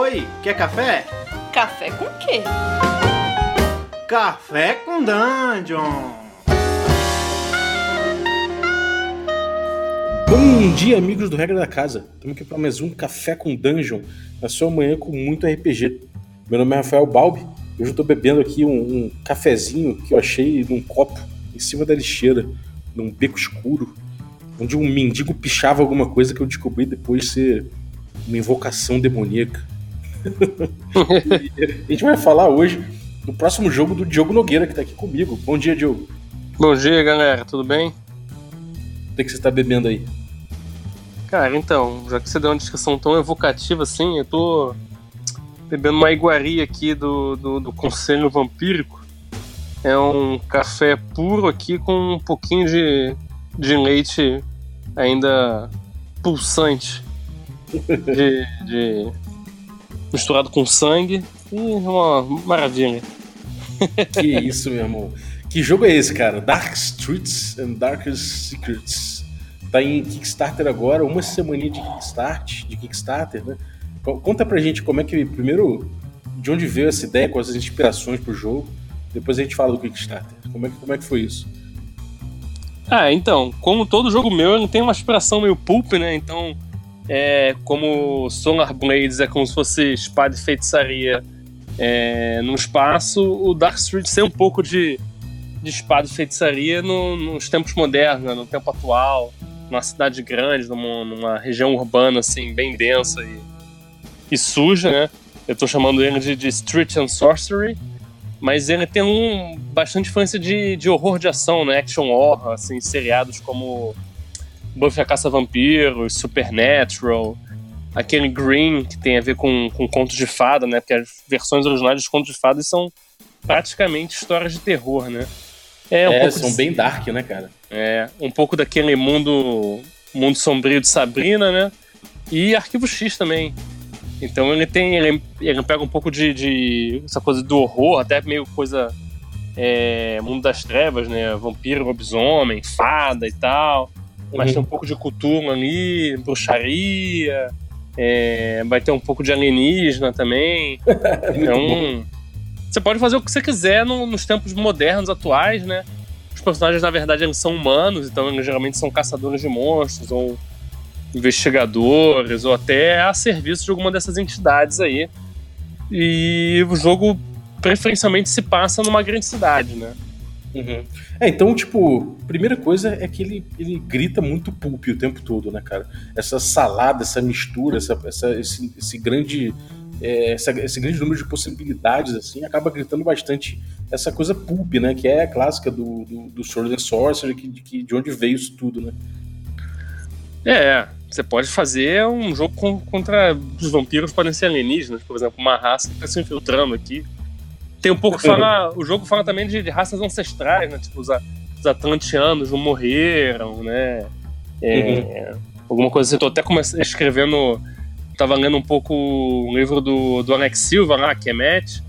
Oi, quer café? Café com quê? Café com Dungeon! Bom dia, amigos do Regra da Casa. Estamos aqui para mais um Café com Dungeon, na sua manhã com muito RPG. Meu nome é Rafael Balbi. Hoje eu estou bebendo aqui um, um cafezinho que eu achei num copo em cima da lixeira, num beco escuro, onde um mendigo pichava alguma coisa que eu descobri depois ser uma invocação demoníaca. A gente vai falar hoje do próximo jogo do Diogo Nogueira, que está aqui comigo. Bom dia, Diogo. Bom dia, galera. Tudo bem? O que, que você está bebendo aí? Cara, então, já que você deu uma descrição tão evocativa assim, eu tô bebendo uma iguaria aqui do, do, do Conselho Vampírico. É um café puro aqui com um pouquinho de, de leite ainda pulsante. De, de misturado com sangue. E uma maravilha. Que isso, meu irmão. Que jogo é esse, cara? Dark Streets and Darkest Secrets. Tá em Kickstarter agora, uma semaninha de Kickstarter, de Kickstarter, né? Conta pra gente como é que, primeiro, de onde veio essa ideia, quais as inspirações pro jogo. Depois a gente fala do Kickstarter. Como é que, como é que foi isso? Ah, então, como todo jogo meu, ele tem uma inspiração meio pulp, né? Então, é, como Solar Blades é como se fosse espada e feitiçaria é, no espaço, o Dark Street tem um pouco de, de espada e feitiçaria no, nos tempos modernos, no tempo atual, numa cidade grande, numa, numa região urbana assim, bem densa e e suja, né? Eu tô chamando ele de, de Street and Sorcery, mas ele tem um bastante influência de, de horror de ação, né? Action horror, assim, seriados como Buffy a Caça Vampiros, Supernatural, aquele Green, que tem a ver com, com contos de fada, né? Porque as versões originais dos contos de fadas são praticamente histórias de terror, né? É, um é são de... bem dark, né, cara? É, um pouco daquele mundo, mundo sombrio de Sabrina, né? E Arquivo X também. Então ele tem. Ele, ele pega um pouco de, de, essa coisa do horror, até meio coisa. É, mundo das trevas, né? Vampiro, lobisomem, fada e tal. Mas uhum. tem um pouco de cultura ali, bruxaria. É, vai ter um pouco de alienígena também. então. Você pode fazer o que você quiser no, nos tempos modernos, atuais, né? Os personagens, na verdade, eles são humanos, então eles geralmente são caçadores de monstros ou investigadores ou até a serviço de alguma dessas entidades aí. E o jogo preferencialmente se passa numa grande cidade, né? Uhum. É, então, tipo, primeira coisa é que ele, ele grita muito pulp o tempo todo, né, cara? Essa salada, essa mistura, essa, essa esse, esse grande. É, essa, esse grande número de possibilidades, assim, acaba gritando bastante essa coisa pulp, né? Que é a clássica do, do, do Sword and Sorcery, que, que, de onde veio isso tudo, né? É, você pode fazer um jogo contra os vampiros podem ser alienígenas, por exemplo, uma raça que está se infiltrando aqui. Tem um pouco fala, o jogo fala também de, de, raças ancestrais, né? Tipo os, os atlanteanos não morreram, né? É, uhum. Alguma coisa assim. Eu tô até comecei, escrevendo, tava lendo um pouco o livro do, do Alex Silva lá, Kemet.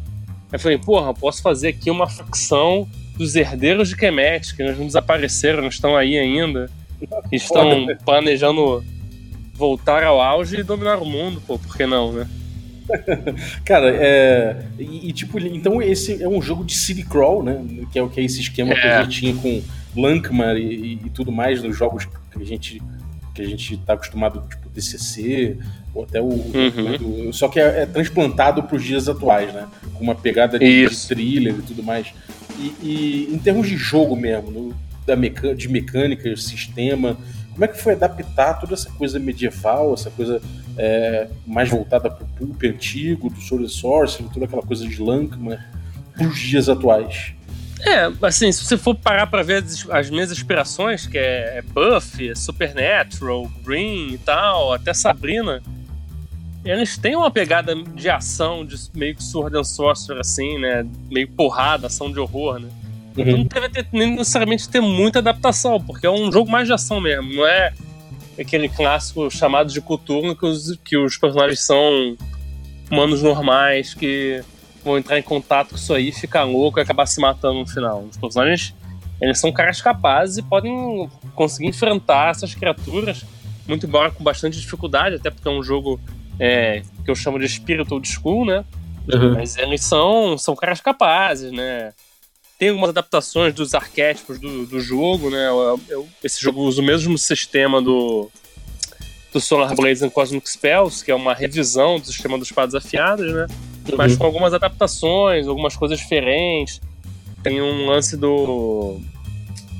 Aí falei, porra, posso fazer aqui uma facção dos herdeiros de Kemet, que eles não desapareceram, não estão aí ainda. Estão planejando voltar ao auge e dominar o mundo, pô, por que não, né? Cara, é. E, e, tipo, então esse é um jogo de city crawl, né? Que é o que é esse esquema é. que a gente tinha com Lankmar e, e, e, tudo mais nos jogos que a gente que a gente tá acostumado, tipo DCC, ou até o. Uhum. só que é, é transplantado para os dias atuais, né? Com uma pegada de, de thriller e tudo mais. E, e, em termos de jogo mesmo, no, da meca de mecânica, sistema, como é que foi adaptar toda essa coisa medieval, essa coisa é, mais voltada para o pulp antigo, do Sword and Sorcery, toda aquela coisa de Lankman, para os dias atuais? É, assim, se você for parar para ver as, as, minhas inspirações, que é, é Buffy, é Supernatural, Green e tal, até Sabrina, eles têm uma pegada de ação, de meio que Sword and Sorcery, assim, né? Meio porrada, ação de horror, né? Uhum. Então não deve ter, nem necessariamente ter muita adaptação, porque é um jogo mais de ação mesmo, não é aquele clássico chamado de Cthulhu que os, que os personagens são humanos normais que vão entrar em contato com isso aí, ficar louco e acabar se matando no final. Os personagens, eles são caras capazes e podem conseguir enfrentar essas criaturas, muito embora com bastante dificuldade, até porque é um jogo é, que eu chamo de espírito old school, né? Uhum. Mas eles são, são caras capazes, né? Tem algumas adaptações dos arquétipos do, do jogo, né? Eu, eu, esse jogo usa o mesmo sistema do, do Solar Blades and Cosmic Spells, que é uma revisão do sistema dos espadas afiadas, né? Uhum. Mas com algumas adaptações, algumas coisas diferentes. Tem um lance do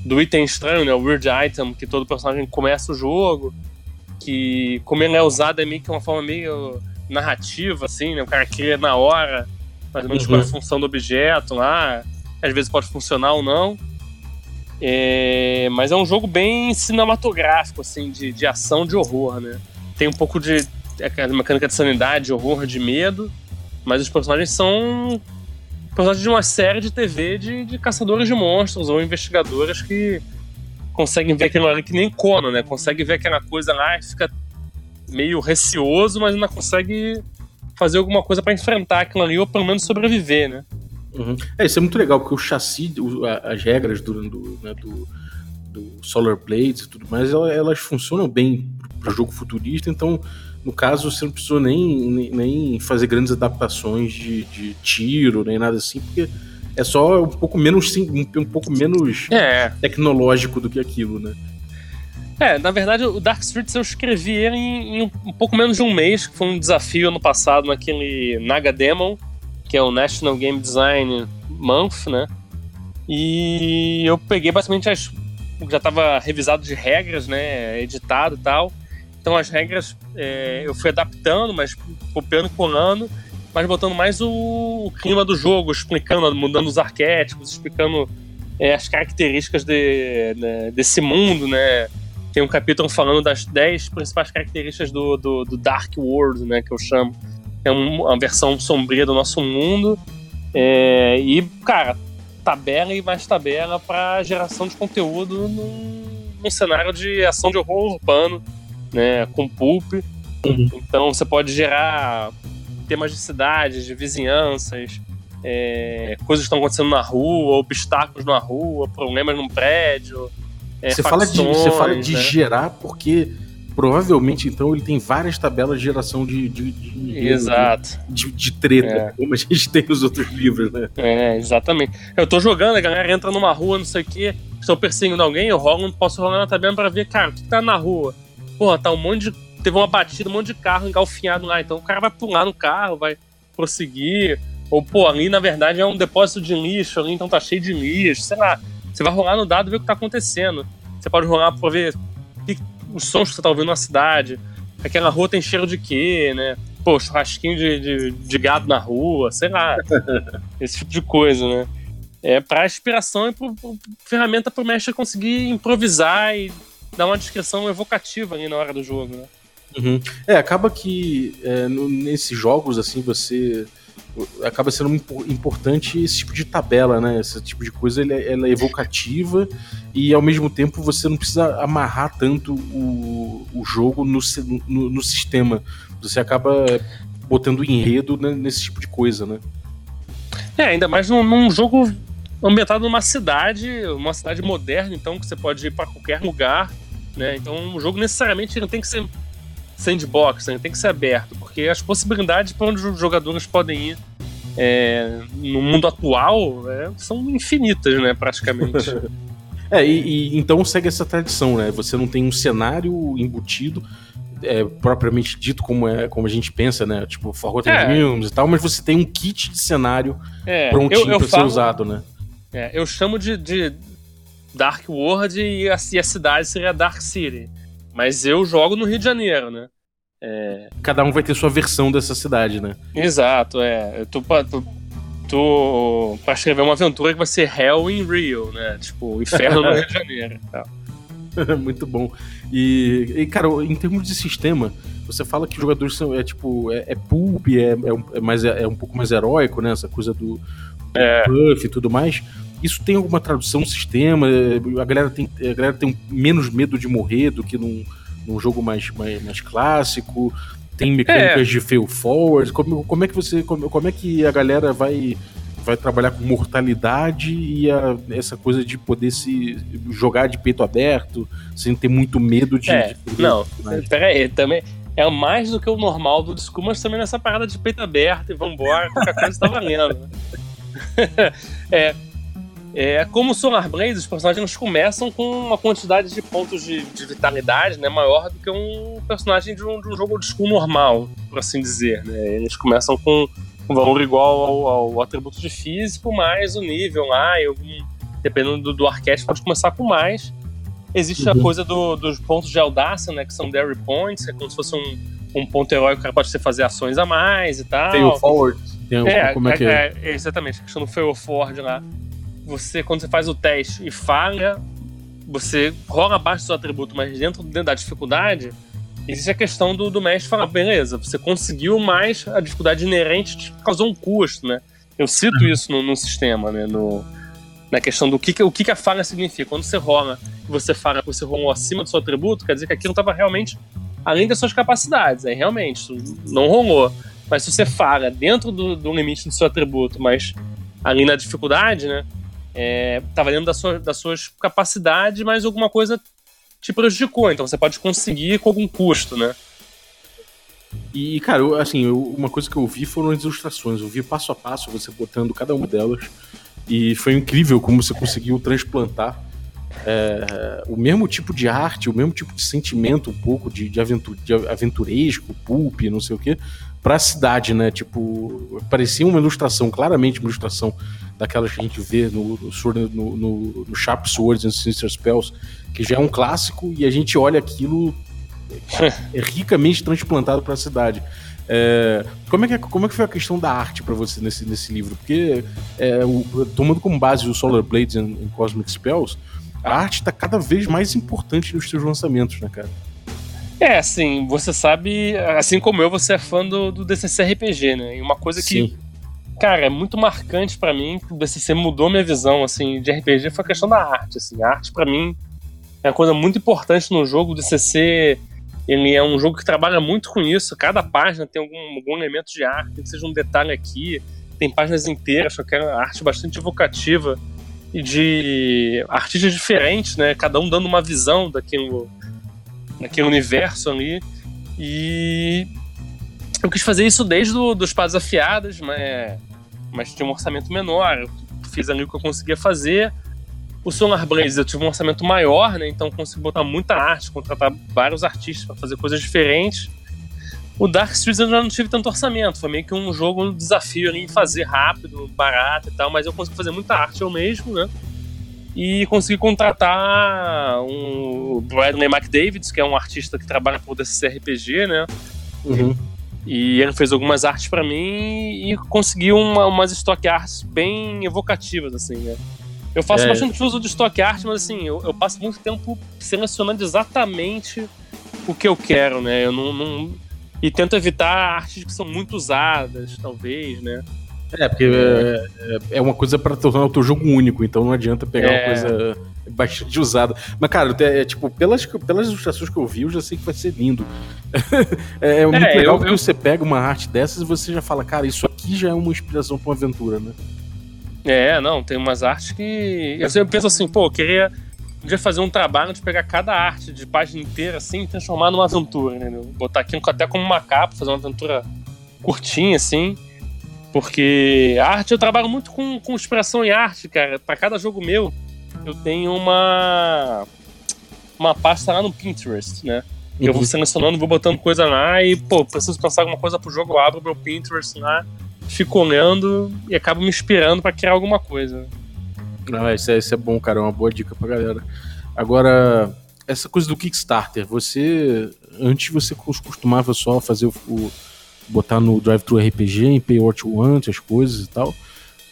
do item estranho, né? O Weird Item, que todo personagem começa o jogo. Que, como ele é usado, é meio que uma forma meio narrativa, assim, né? O cara cria na hora, mais ou menos uhum. qual a função do objeto lá. Às vezes pode funcionar ou não. É, mas é um jogo bem cinematográfico, assim, de, de ação, de horror, né? Tem um pouco de é, mecânica de sanidade, de horror, de medo, mas os personagens são personagens de uma série de TV de, de caçadores de monstros ou investigadoras que conseguem ver aquilo ali que nem Conan, né? Consegue ver aquela coisa lá e fica meio receoso, mas ainda consegue fazer alguma coisa para enfrentar aquilo ali ou pelo menos sobreviver, né? Uhum. É, isso é muito legal, porque o chassi, as regras do, do, né, do, do Solar Blades e tudo mais, elas funcionam bem para jogo futurista, então no caso, você não precisou nem, nem fazer grandes adaptações de, de tiro, nem nada assim, porque é só um pouco menos, um pouco menos é. tecnológico do que aquilo, né? É, na verdade, o Dark Streets eu escrevi ele em, em, um pouco menos de um mês, que foi um desafio ano passado naquele Naga Demon, que é o National Game Design Month, né? E eu peguei basicamente as. Já estava revisado de regras, né? Editado e tal. Então as regras é, eu fui adaptando, mas copiando e colando, mas botando mais o, o, clima do jogo, explicando, mudando os arquétipos, explicando é, as características de, né, desse mundo, né? Tem um capítulo falando das 10 principais características do, do, do, Dark World, né? Que eu chamo. É uma versão sombria do nosso mundo. É, e, cara, tabela e mais tabela para geração de conteúdo num, num cenário de ação de horror urbano né, com pulp. Uhum. Então você pode gerar temas de cidades, de vizinhanças, é, coisas que estão acontecendo na rua, obstáculos na rua, problemas num prédio. É, você, fala de, você fala de né? gerar porque provavelmente então ele tem várias tabelas de geração de, de, de Exato. De, de treta, é. como a gente tem nos outros livros, né? É, exatamente. Eu tô jogando, a galera entra numa rua, não sei o quê, estou perseguindo alguém, eu rolo, posso rolar na tabela para ver, cara, o que tá na rua? porra, tá um monte de. Teve uma batida, um monte de carro engalfinhado lá. Então o cara vai pular no carro, vai prosseguir. Ou, pô, ali na verdade é um depósito de lixo ali, então tá cheio de lixo, sei lá. Você vai rolar no dado e ver o que tá acontecendo. Você pode rolar pra ver que, os sons que você tá ouvindo na cidade. Aquela rua tem cheiro de quê, né? Pô, churrasquinho de, de, de gado na rua, sei lá. esse tipo de coisa, né? É pra inspiração e pro, pro ferramenta pro mestre conseguir improvisar e dá uma descrição evocativa ali na hora do jogo, né? Uhum. É, acaba que é, no, nesses jogos, assim, você acaba sendo importante esse tipo de tabela, né? Esse tipo de coisa ela, ela é evocativa e ao mesmo tempo você não precisa amarrar tanto o, o jogo no, no, no sistema. Você acaba botando enredo nesse tipo de coisa, né? É, ainda mais num, num jogo ambientado numa cidade, uma cidade moderna, então que você pode ir para qualquer lugar, né? Então o jogo necessariamente não tem que ser sandbox, né? tem que ser aberto, porque as possibilidades para onde os jogadores podem ir é, no mundo atual é, são infinitas, né? Praticamente. é, e, e, então segue essa tradição, né? Você não tem um cenário embutido. É, propriamente dito como é como a gente pensa, né? Tipo, Forgotten é. Realms e tal, mas você tem um kit de cenário é, prontinho para ser usado, né? É, eu chamo de, de Dark World e a, e a, cidade seria Dark City. Mas eu jogo no Rio de Janeiro, né? É... Cada um vai ter sua versão dessa cidade, né? Exato, é. Tô, tô, tô pra escrever uma aventura que vai ser Hell in Rio, né? Tipo, Inferno no Rio de Janeiro. Muito bom. E, e, cara, em termos de sistema, você fala que os jogadores são, é tipo, é, é pulp, é, é, é, mais, é um pouco mais heróico, né? Essa coisa do, é. buff e tudo mais. Isso tem alguma tradução no sistema? A galera tem, a galera tem menos medo de morrer do que num, num jogo mais, mais, mais clássico? Tem mecânicas é. de fail forward? Como, como é que você. Como, como é que a galera vai vai trabalhar com mortalidade e a, essa coisa de poder se jogar de peito aberto, sem ter muito medo de. É, de não, peraí, também. é mais do que o normal do disco, mas também nessa parada de peito aberto e vambora, qualquer coisa tá valendo. Né? é, é, como o Solar Blaze, os personagens começam com uma quantidade de pontos de, de vitalidade né, maior do que um personagem de um, de um jogo de school normal, por assim dizer. Né? Eles começam com um valor igual ao, ao, atributo de físico, mais o nível lá, e algum, dependendo do, do arquétipo, pode começar com mais. Existe uhum. a coisa do, dos pontos de audácia, né? Que são Dairy Points, que é como se fosse um, um ponto heróico, o cara pode fazer ações a mais e tal. Fail forward. Tem é, como é, que é? é? Exatamente, a questão do fail forward lá. Você, quando você faz o teste e falha, você rola abaixo do seu atributo, mas dentro, dentro da dificuldade, existe a questão do, do mestre falar, beleza, você conseguiu, mas a dificuldade inerente te causou um custo, né? Eu cito uhum. isso no, no sistema, né? No, na questão do que, o que a falha significa. Quando você rola que você fala que você rolou acima do seu atributo, quer dizer que aquilo estava realmente além das suas capacidades. Aí realmente, não rolou. Mas se você fala dentro do, do limite do seu atributo, mas ali na dificuldade, né? É, tava dentro da sua, das suas capacidades, mas alguma coisa te prejudicou. Então você pode conseguir com algum custo, né? E, cara, eu, assim, eu, uma coisa que eu vi foram as ilustrações. Eu vi passo a passo você botando cada uma delas. E foi incrível como você conseguiu transplantar é, o mesmo tipo de arte, o mesmo tipo de sentimento, um pouco de, de, aventur, de aventuresco, pulp, não sei o quê, pra cidade, né? Tipo, parecia uma ilustração, claramente uma ilustração daquelas que a gente vê no, no, no, no Sharp Swords and Sinister Spells, que já é um clássico, e a gente olha aquilo é ricamente transplantado para a cidade. É, como, é que, como é que foi a questão da arte para você nesse, nesse livro? Porque, é, o, tomando como base o Solar Blades and, and Cosmic Spells, a arte está cada vez mais importante nos seus lançamentos, né, cara? É, assim, você sabe, assim como eu, você é fã do, do DCC RPG, né? E uma coisa que, Sim. cara, é muito marcante para mim, que o DCC mudou minha visão, assim, de RPG, foi a questão da arte, assim. A arte, para mim, é uma coisa muito importante no jogo. O DCC, ele é um jogo que trabalha muito com isso. Cada página tem algum, algum elemento de arte, que seja um detalhe aqui. Tem páginas inteiras com aquela arte bastante evocativa de artistas diferentes, né? Cada um dando uma visão daquilo, daquele universo ali. E eu quis fazer isso desde do, dos Espadas Afiadas, mas, mas tinha um orçamento menor. Eu fiz ali o que eu conseguia fazer. O Solar Blaze eu tive um orçamento maior, né? Então consegui botar muita arte, contratar vários artistas para fazer coisas diferentes. O Dark Streets eu já não tive tanto orçamento, foi meio que um jogo, um desafio ali, fazer rápido, barato e tal, mas eu consegui fazer muita arte eu mesmo, né? E consegui contratar um Bradley McDavids, que é um artista que trabalha por DCC né? Uhum. E ele fez algumas artes para mim e conseguiu uma, umas stock arts bem evocativas, assim, né? Eu faço é. bastante uso de stock art, mas assim, eu, eu, passo muito tempo selecionando exatamente o que eu quero, né? Eu não, não e tento evitar artes que são muito usadas, talvez, né? É, porque é, é, é uma coisa para tornar o teu jogo único, então não adianta pegar é. uma coisa bastante usada. Mas, cara, é, tipo, pelas, pelas ilustrações que eu vi, eu já sei que vai ser lindo. é, é, muito é, legal eu, porque eu... você pega uma arte dessas e você já fala, cara, isso aqui já é uma inspiração pra uma aventura, né? É, não, tem umas artes que. Eu sempre penso assim, pô, eu queria podia fazer um trabalho de pegar cada arte de página inteira assim e transformar numa aventura, entendeu? Botar aqui até como uma capa, fazer uma aventura curtinha assim. Porque arte eu trabalho muito com, com expressão em arte, cara. Para cada jogo meu, eu tenho uma uma pasta lá no Pinterest, né? Uhum. Eu vou uhum. selecionando, vou botando coisa lá e, pô, preciso pensar alguma coisa pro jogo, eu abro meu Pinterest lá, fico olhando e acabo me inspirando para criar alguma coisa. Não, isso é, isso é bom, cara. É uma boa dica pra galera. Agora, essa coisa do Kickstarter, você. Antes você costumava só fazer o. o botar no Drive-Thru RPG, em Pay What You Want, as coisas e tal.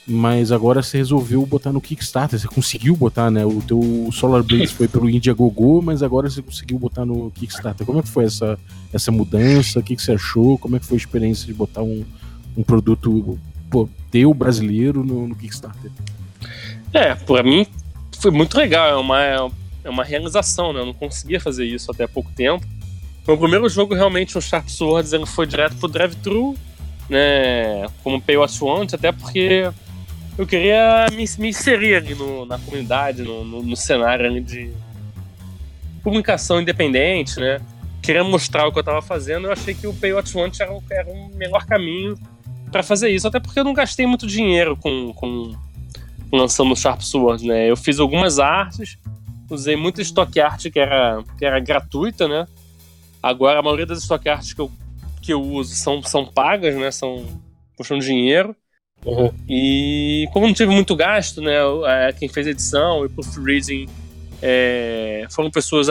Mas agora você resolveu botar no Kickstarter, você conseguiu botar, né? O teu Solar Blaze foi pelo Indiegogo, mas agora você conseguiu botar no Kickstarter. Como é que foi essa, essa mudança? O que, que você achou? Como é que foi a experiência de botar um, um produto pô, teu brasileiro no, no Kickstarter? É, para mim foi muito legal, é uma, é uma realização, né? Eu não conseguia fazer isso até pouco tempo. Meu primeiro jogo, realmente, o Sharp Swords, ele foi direto pro drive-thru, né? Como Pay What Want, até porque eu queria me, me inserir ali no, na comunidade, no, no, no cenário de publicação independente, né? queria mostrar o que eu tava fazendo, eu achei que o Pay What Want era, era o melhor caminho para fazer isso. Até porque eu não gastei muito dinheiro com, com lançando o Sharp Sword, né? Eu fiz algumas artes, usei muita stock art que era, que era gratuita, né? Agora a maioria das stock arts que eu, que eu uso são, são pagas, né? São custam dinheiro. Uhum. E como não tive muito gasto, né? É, quem fez a edição e proofreading é, foram pessoas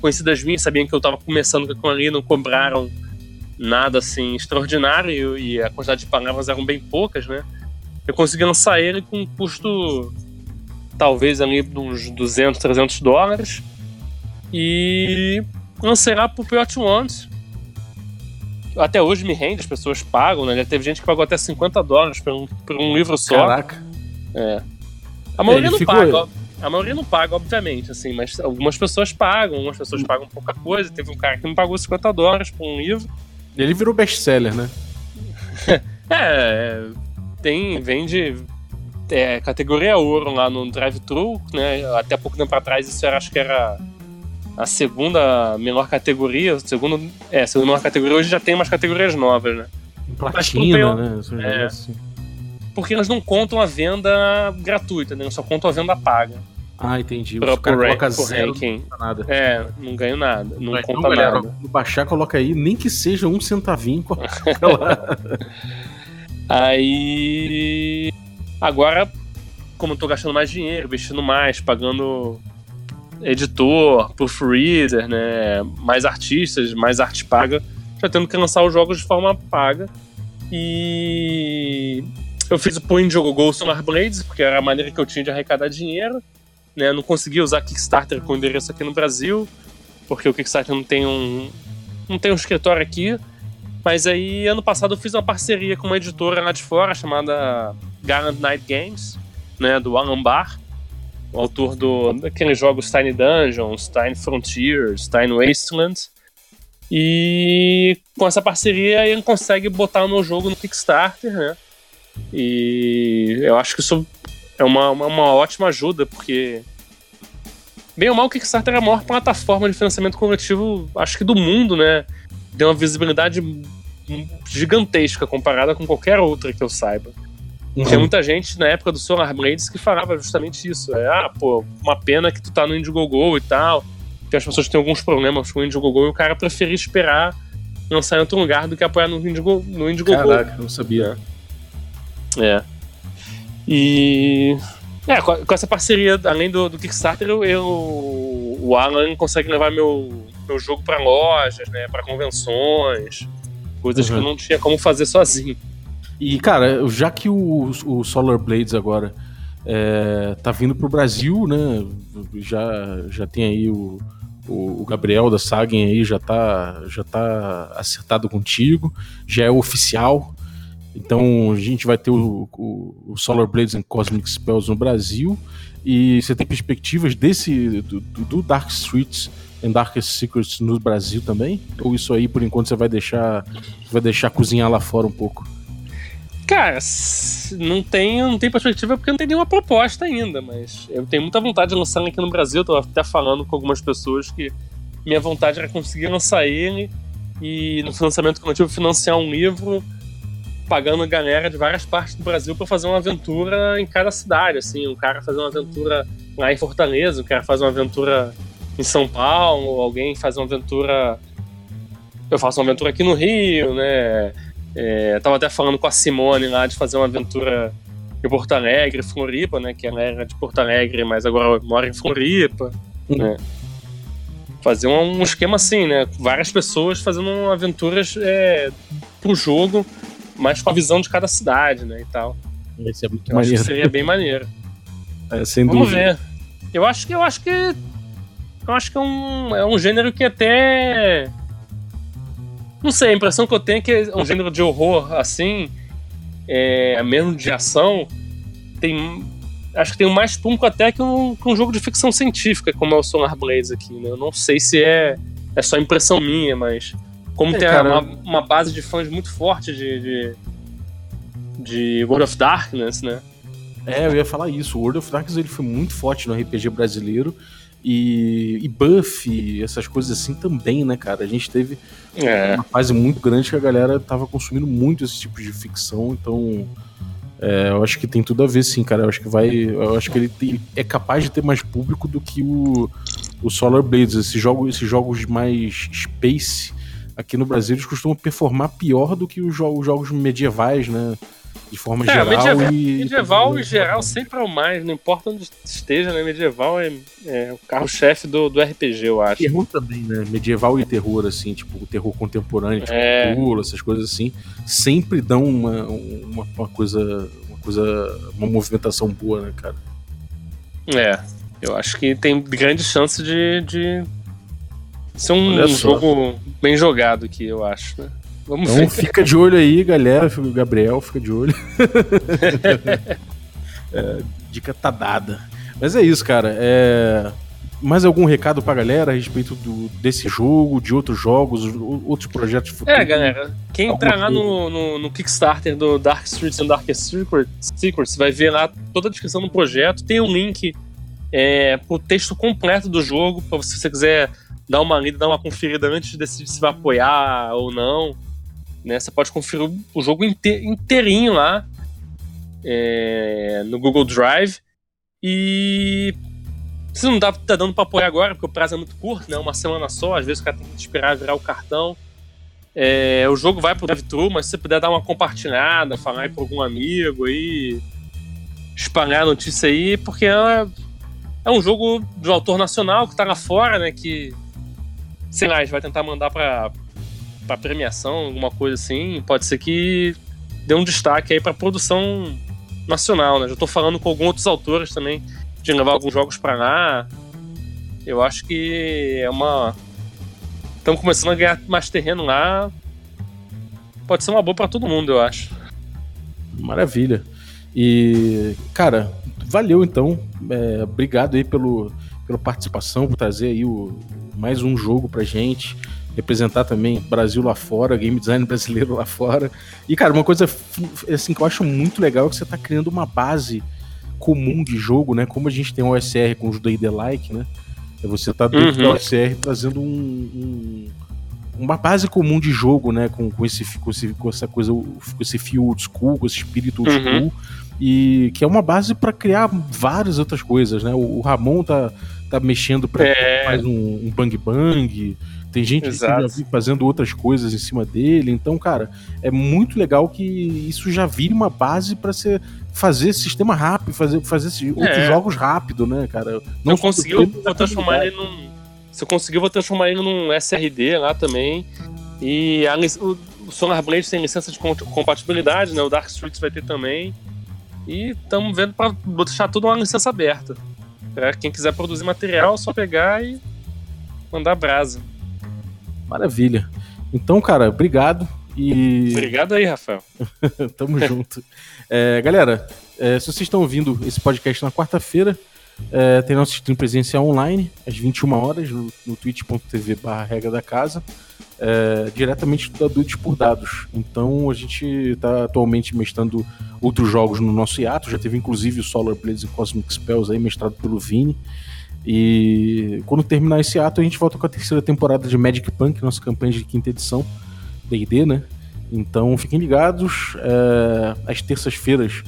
conhecidas minhas, sabiam que eu estava começando com ali, não cobraram nada assim extraordinário e a quantidade de palavras eram bem poucas, né? Eu consegui lançar ele com um custo talvez ali de uns 200, 300 dólares e lancei lá pro Piot Ones. Até hoje me rende, as pessoas pagam, né? Já teve gente que pagou até 50 dólares por um, por um livro só. Caraca. É. A maioria é, não ficou... paga, a maioria não paga, obviamente, assim, mas algumas pessoas pagam, algumas pessoas pagam pouca coisa. Teve um cara que me pagou 50 dólares por um livro. Ele virou best-seller, né? é, tem, vende é, categoria ouro lá no drive-thru, né? Até pouco tempo atrás isso era, acho que era a segunda menor categoria, segundo, é, segunda menor categoria, hoje já tem umas categorias novas, né? Platina, né? É, assim. Porque elas não contam a venda gratuita, né? Só contam a venda paga. Ah, entendi. Pra, o cara coloca zero, ranking. não nada. É, não ganho nada. Não Mas conta então, galera, nada. Baixar, coloca aí, nem que seja um centavinho. aí. Agora, como eu tô gastando mais dinheiro, investindo mais, pagando editor, proofreader, né? Mais artistas, mais arte paga, já tendo que lançar os jogos de forma paga. E eu fiz o Point Jogo Go Solar Blades, porque era a maneira que eu tinha de arrecadar dinheiro. Né? Não consegui usar Kickstarter com endereço aqui no Brasil, porque o Kickstarter não tem um, não tem um escritório aqui. Mas aí, ano passado, eu fiz uma parceria com uma editora lá de fora chamada Garland Night Games, né, do Alan Barr, o autor do, daqueles jogos Tiny Dungeons, Tiny Frontiers, Tiny Wastelands. E com essa parceria ele consegue botar o meu jogo no Kickstarter, né? E eu acho que isso é uma, uma, uma ótima ajuda, porque. Bem ou mal, o Kickstarter é a maior plataforma de financiamento coletivo, acho que do mundo, né? Tem uma visibilidade gigantesca comparada com qualquer outra que eu saiba. Uhum. Tinha muita gente na época do Solar Blades que falava justamente isso. É, ah, pô, uma pena que tu tá no Indiegogo e tal. Que as pessoas têm alguns problemas com o Indiegogo e o cara preferia esperar lançar em outro lugar do que apoiar no Indiegogo. No Indiegogo. Caraca, não sabia. É. E. É, com, essa parceria, além do, do Kickstarter, eu, o Alan consegue levar meu, meu jogo para lojas, né, para convenções, coisas uhum. que eu não tinha como fazer sozinho. E, cara, já que o, o Solar Blades agora é, tá vindo pro Brasil, né, já, já tem aí o, o, Gabriel da Sagen aí, já tá, já tá acertado contigo, já é oficial, então a gente vai ter o, o, o, Solar Blades and Cosmic Spells no Brasil. E você tem perspectivas desse do, do Dark Streets and Darkest Secrets no Brasil também? Ou isso aí por enquanto você vai deixar vai deixar cozinhar lá fora um pouco? Cara, não tem, não tem perspectiva porque não tem nenhuma proposta ainda, mas eu tenho muita vontade de lançar ele aqui no Brasil. Tô até falando com algumas pessoas que minha vontade era conseguir lançar ele e no financiamento coletivo financiar um livro pagando galera de várias partes do Brasil para fazer uma aventura em cada cidade, assim, um cara fazer uma aventura lá em Fortaleza, um cara fazer uma aventura em São Paulo, alguém fazer uma aventura eu faço uma aventura aqui no Rio, né? É, tava até falando com a Simone lá de fazer uma aventura em Porto Alegre, Floripa, né? Que ela era de Porto Alegre, mas agora mora em Floripa, uhum. né? Fazer um, um, esquema assim, né? Várias pessoas fazendo aventuras é, pro jogo mas com a visão de cada cidade, né, e tal. Esse é muito eu maneiro. Acho que seria bem maneiro. É, sem Vamos dúvida. ver. Eu acho que eu acho que eu acho que é um, é um gênero que até não sei, a impressão que eu tenho é que é um gênero de horror assim, é, mesmo de ação, tem acho que tem mais público até que um, que um jogo de ficção científica, como é o Solar Blaze aqui, né? Eu não sei se é é só impressão minha, mas como é, tem uma, uma, base de fãs muito forte de, de, de, World of Darkness, né? É, eu ia falar isso. O World of Darkness ele foi muito forte no RPG brasileiro. E, e Buffy, essas coisas assim também, né, cara? A gente teve é. uma fase muito grande que a galera tava consumindo muito esse tipo de ficção, então é, eu acho que tem tudo a ver, sim, cara. Eu acho que vai. Eu acho que ele tem, é capaz de ter mais público do que o, o Solar Blades. Esses jogos, esses jogos mais space aqui no Brasil eles costumam performar pior do que os, os jogos medievais, né? De forma é, geral. Medieval, e, medieval em geral sempre é o mais, não importa onde esteja, né? Medieval é, é o carro-chefe do, do RPG, eu acho. Terror também, né? Medieval e terror, assim, tipo, o terror contemporâneo, tipo, é. Pula, essas coisas assim, sempre dão uma, uma, uma, coisa. Uma coisa. uma movimentação boa, né, cara? É. Eu acho que tem grande chance de, de ser um, um jogo bem jogado aqui, eu acho, né? Vamos então ver. fica de olho aí, galera. O Gabriel fica de olho. é, dica tá dada. Mas é isso, cara. É... Mais algum recado pra galera a respeito do, desse jogo, de outros jogos, outros projetos futuros? É, galera. Quem entrar lá no, no, no, Kickstarter do Dark Streets and Darkest Secrets vai ver lá toda a descrição do projeto. Tem um link é, pro texto completo do jogo, pra se você quiser dar uma lida, dar uma conferida antes de decidir se vai apoiar ou não. Né? Você pode conferir o jogo inteirinho lá é, no Google Drive. E se não dá, tá dando para apoiar agora, porque o prazo é muito curto, né? Uma semana só, às vezes o cara tem que esperar virar o cartão. É, o jogo vai pro drive-thru, mas se você puder dar uma compartilhada, falar aí pra algum amigo aí, espalhar a notícia aí, porque é, é um jogo de autor nacional que tá lá fora, né? Que, sei lá, a gente vai tentar mandar pra, para premiação, alguma coisa assim, pode ser que dê um destaque aí para produção nacional, né? Já tô falando com alguns outros autores também de levar alguns jogos para lá. Eu acho que é uma estamos começando a ganhar mais terreno lá. Pode ser uma boa para todo mundo, eu acho. Maravilha. E, cara, valeu então. É, obrigado aí pelo, pela participação, por trazer aí o, mais um jogo pra gente representar também Brasil lá fora, game design brasileiro lá fora. E, cara, uma coisa assim que eu acho muito legal é que você está criando uma base comum de jogo, né? Como a gente tem o OSR com os D&D like, né? É você tá dentro uhum. do OSR trazendo um, um, uma base comum de jogo, né? Com, com, esse, com, esse, com essa coisa, com esse fio old school, com esse espírito old uhum. school. E que é uma base para criar várias outras coisas, né? O, o Ramon tá, tá mexendo para é... mais um, um bang bang. Tem gente Exato. que já vi fazendo outras coisas em cima dele. Então, cara, é muito legal que isso já vire uma base para ser fazer sistema rápido, fazer, fazer outros é. jogos rápido, né, cara? Não eu consegui, vou transformar ele num. Se eu conseguir, vou transformar ele num SRD lá também. E a, o, o Sonar Blade tem licença de compatibilidade, né? O Dark Streets vai ter também. E estamos vendo para deixar tudo uma licença aberta. Pra quem quiser produzir material, é só pegar e mandar brasa. Maravilha. Então, cara, obrigado. E... Obrigado aí, Rafael. Tamo junto. É, galera, é, se vocês estão ouvindo esse podcast na quarta-feira, é, tem nosso stream presencial online, às 21 horas, no, no twitch.tv barra regra da casa, é, diretamente da Dudes por Dados. Então a gente está atualmente mestrando outros jogos no nosso hiato, já teve inclusive o Solar Blades e Cosmic Spells aí, mestrado pelo Vini. E quando terminar esse ato, a gente volta com a terceira temporada de Magic Punk, nossa campanha de quinta edição, DD, né? Então fiquem ligados. É, às terças-feiras,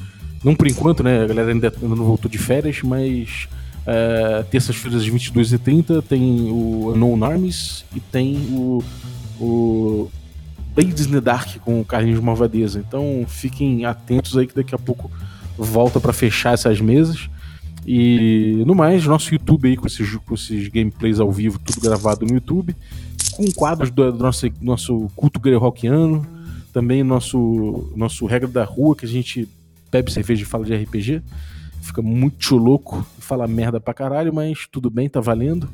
não por enquanto, né? A galera ainda não voltou de férias, mas é, terças-feiras às 22h30 tem o Unknown Armies e tem o, o Blades in the Dark com o Carlinhos Malvadeza. Então fiquem atentos aí que daqui a pouco volta para fechar essas mesas. E no mais, nosso YouTube aí com esses, com esses gameplays ao vivo, tudo gravado no YouTube, com quadros do, do nosso, nosso culto rockiano, também nosso, nosso regra da rua, que a gente bebe cerveja e fala de RPG. Fica muito louco, fala merda pra caralho, mas tudo bem, tá valendo.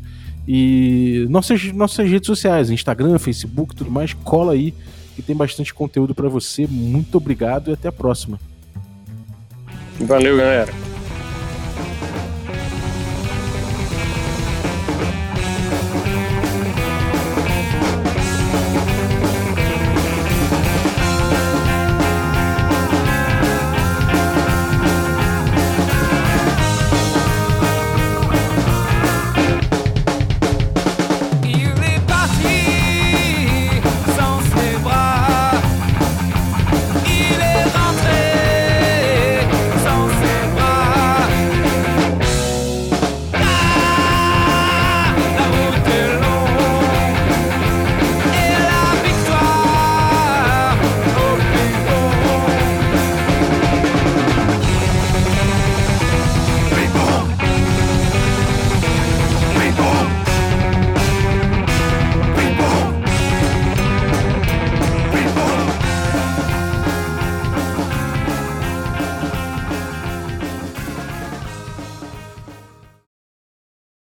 E nossas, nossas redes sociais, Instagram, Facebook, tudo mais, cola aí que tem bastante conteúdo para você. Muito obrigado e até a próxima. Valeu, galera.